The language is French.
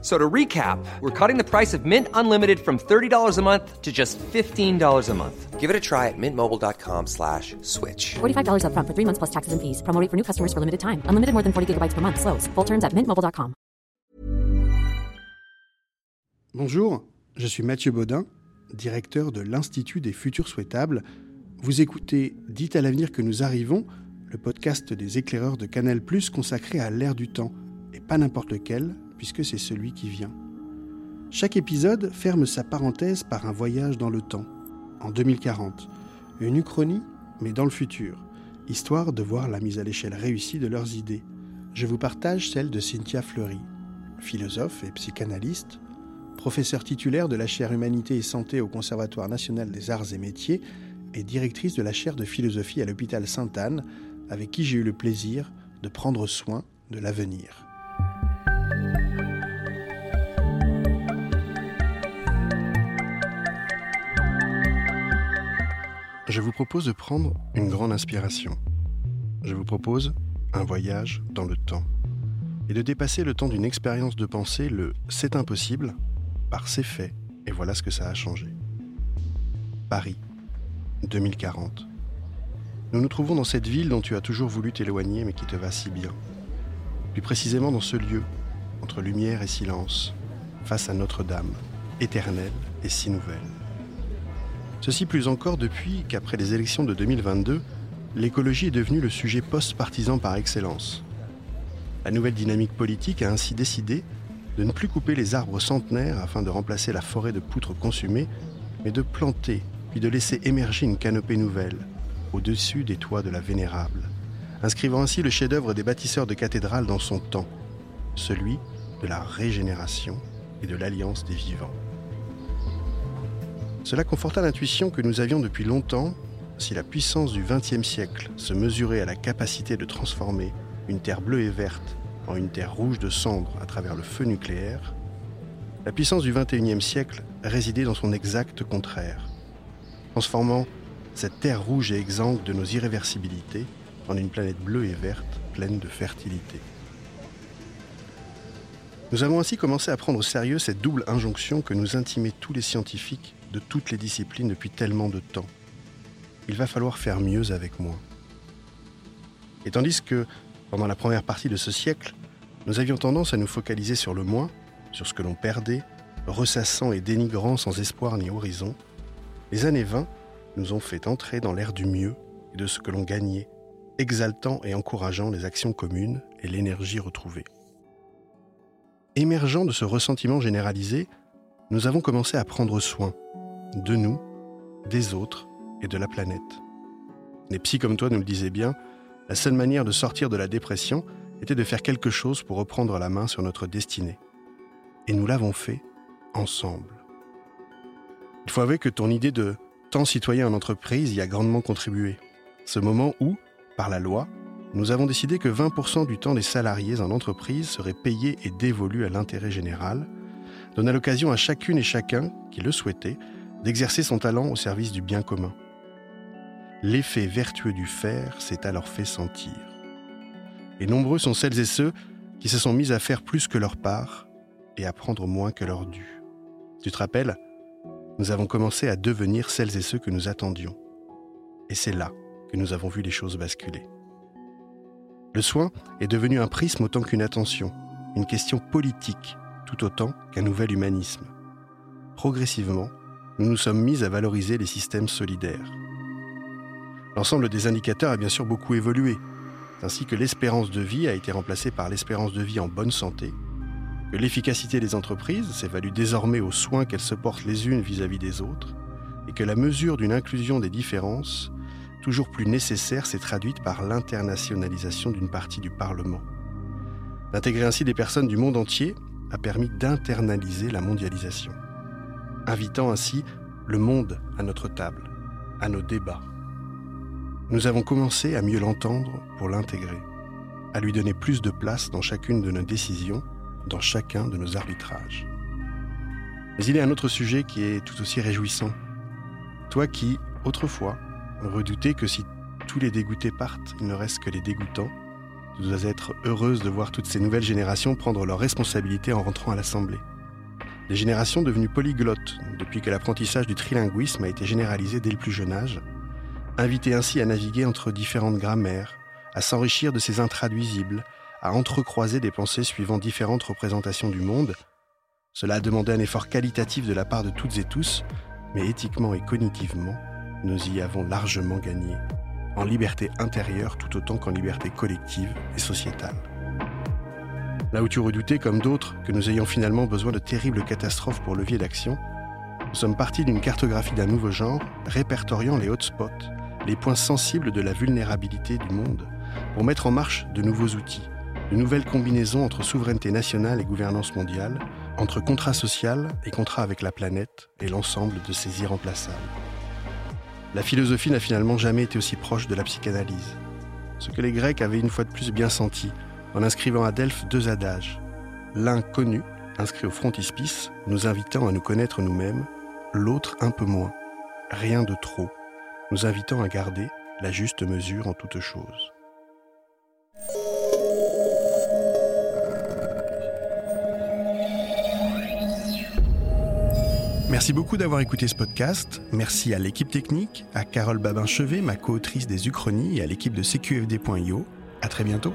So to recap, we're cutting the price of Mint Unlimited from $30 a month to just $15 a month. Give it a try at mintmobile.com slash switch. $45 upfront for three months plus taxes and fees. Promo rate for new customers for limited time. Unlimited more than 40 gigabytes per month. Slows. Full terms at mintmobile.com. Bonjour, je suis Mathieu Baudin, directeur de l'Institut des futurs souhaitables. Vous écoutez Dites à l'avenir que nous arrivons, le podcast des éclaireurs de Canal+, consacré à l'ère du temps, et pas n'importe lequel, puisque c'est celui qui vient. Chaque épisode ferme sa parenthèse par un voyage dans le temps, en 2040, une uchronie, mais dans le futur, histoire de voir la mise à l'échelle réussie de leurs idées. Je vous partage celle de Cynthia Fleury, philosophe et psychanalyste, professeure titulaire de la chaire Humanité et Santé au Conservatoire national des arts et métiers et directrice de la chaire de philosophie à l'hôpital Sainte-Anne, avec qui j'ai eu le plaisir de prendre soin de l'avenir. Je vous propose de prendre une grande inspiration. Je vous propose un voyage dans le temps et de dépasser le temps d'une expérience de pensée, le c'est impossible, par ses faits, et voilà ce que ça a changé. Paris, 2040. Nous nous trouvons dans cette ville dont tu as toujours voulu t'éloigner mais qui te va si bien. Plus précisément dans ce lieu, entre lumière et silence, face à Notre-Dame, éternelle et si nouvelle. Ceci plus encore depuis qu'après les élections de 2022, l'écologie est devenue le sujet post-partisan par excellence. La nouvelle dynamique politique a ainsi décidé de ne plus couper les arbres centenaires afin de remplacer la forêt de poutres consumées, mais de planter, puis de laisser émerger une canopée nouvelle, au-dessus des toits de la Vénérable, inscrivant ainsi le chef-d'œuvre des bâtisseurs de cathédrales dans son temps, celui de la régénération et de l'alliance des vivants. Cela conforta l'intuition que nous avions depuis longtemps, si la puissance du XXe siècle se mesurait à la capacité de transformer une terre bleue et verte en une terre rouge de cendre à travers le feu nucléaire, la puissance du XXIe siècle résidait dans son exact contraire, transformant cette terre rouge et exsangue de nos irréversibilités en une planète bleue et verte pleine de fertilité. Nous avons ainsi commencé à prendre au sérieux cette double injonction que nous intimaient tous les scientifiques de toutes les disciplines depuis tellement de temps. Il va falloir faire mieux avec moins. Et tandis que, pendant la première partie de ce siècle, nous avions tendance à nous focaliser sur le moins, sur ce que l'on perdait, ressassant et dénigrant sans espoir ni horizon, les années 20 nous ont fait entrer dans l'ère du mieux et de ce que l'on gagnait, exaltant et encourageant les actions communes et l'énergie retrouvée. Émergeant de ce ressentiment généralisé, nous avons commencé à prendre soin de nous, des autres et de la planète. Les psys comme toi nous le disaient bien, la seule manière de sortir de la dépression était de faire quelque chose pour reprendre la main sur notre destinée. Et nous l'avons fait ensemble. Il faut avouer que ton idée de temps citoyen en entreprise y a grandement contribué. Ce moment où, par la loi, nous avons décidé que 20% du temps des salariés en entreprise serait payé et dévolu à l'intérêt général, donna l'occasion à chacune et chacun, qui le souhaitait, d'exercer son talent au service du bien commun. L'effet vertueux du faire s'est alors fait sentir. Et nombreux sont celles et ceux qui se sont mis à faire plus que leur part et à prendre moins que leur dû. Tu te rappelles Nous avons commencé à devenir celles et ceux que nous attendions. Et c'est là que nous avons vu les choses basculer. Le soin est devenu un prisme autant qu'une attention, une question politique tout autant qu'un nouvel humanisme. Progressivement, nous nous sommes mis à valoriser les systèmes solidaires. L'ensemble des indicateurs a bien sûr beaucoup évolué, ainsi que l'espérance de vie a été remplacée par l'espérance de vie en bonne santé, que l'efficacité des entreprises s'évalue désormais aux soins qu'elles se portent les unes vis-à-vis des autres, et que la mesure d'une inclusion des différences, toujours plus nécessaire, s'est traduite par l'internationalisation d'une partie du Parlement. D'intégrer ainsi des personnes du monde entier a permis d'internaliser la mondialisation, invitant ainsi le monde à notre table, à nos débats. Nous avons commencé à mieux l'entendre pour l'intégrer, à lui donner plus de place dans chacune de nos décisions dans chacun de nos arbitrages. Mais il y a un autre sujet qui est tout aussi réjouissant. Toi qui, autrefois, redoutais que si tous les dégoûtés partent, il ne reste que les dégoûtants, tu dois être heureuse de voir toutes ces nouvelles générations prendre leurs responsabilités en rentrant à l'Assemblée. Des générations devenues polyglottes depuis que l'apprentissage du trilinguisme a été généralisé dès le plus jeune âge, invitées ainsi à naviguer entre différentes grammaires, à s'enrichir de ces intraduisibles, à entrecroiser des pensées suivant différentes représentations du monde. Cela a demandé un effort qualitatif de la part de toutes et tous, mais éthiquement et cognitivement, nous y avons largement gagné, en liberté intérieure tout autant qu'en liberté collective et sociétale. Là où tu redoutais, comme d'autres, que nous ayons finalement besoin de terribles catastrophes pour levier d'action, nous sommes partis d'une cartographie d'un nouveau genre, répertoriant les hotspots, les points sensibles de la vulnérabilité du monde, pour mettre en marche de nouveaux outils, de nouvelles combinaisons entre souveraineté nationale et gouvernance mondiale, entre contrat social et contrat avec la planète et l'ensemble de ces irremplaçables. La philosophie n'a finalement jamais été aussi proche de la psychanalyse. Ce que les Grecs avaient une fois de plus bien senti, en inscrivant à Delphes deux adages. L'un connu, inscrit au frontispice, nous invitant à nous connaître nous-mêmes, l'autre un peu moins, rien de trop, nous invitant à garder la juste mesure en toute chose. Merci beaucoup d'avoir écouté ce podcast. Merci à l'équipe technique, à Carole Babin-Chevet, ma co-autrice des Uchronies, et à l'équipe de CQFD.io. À très bientôt.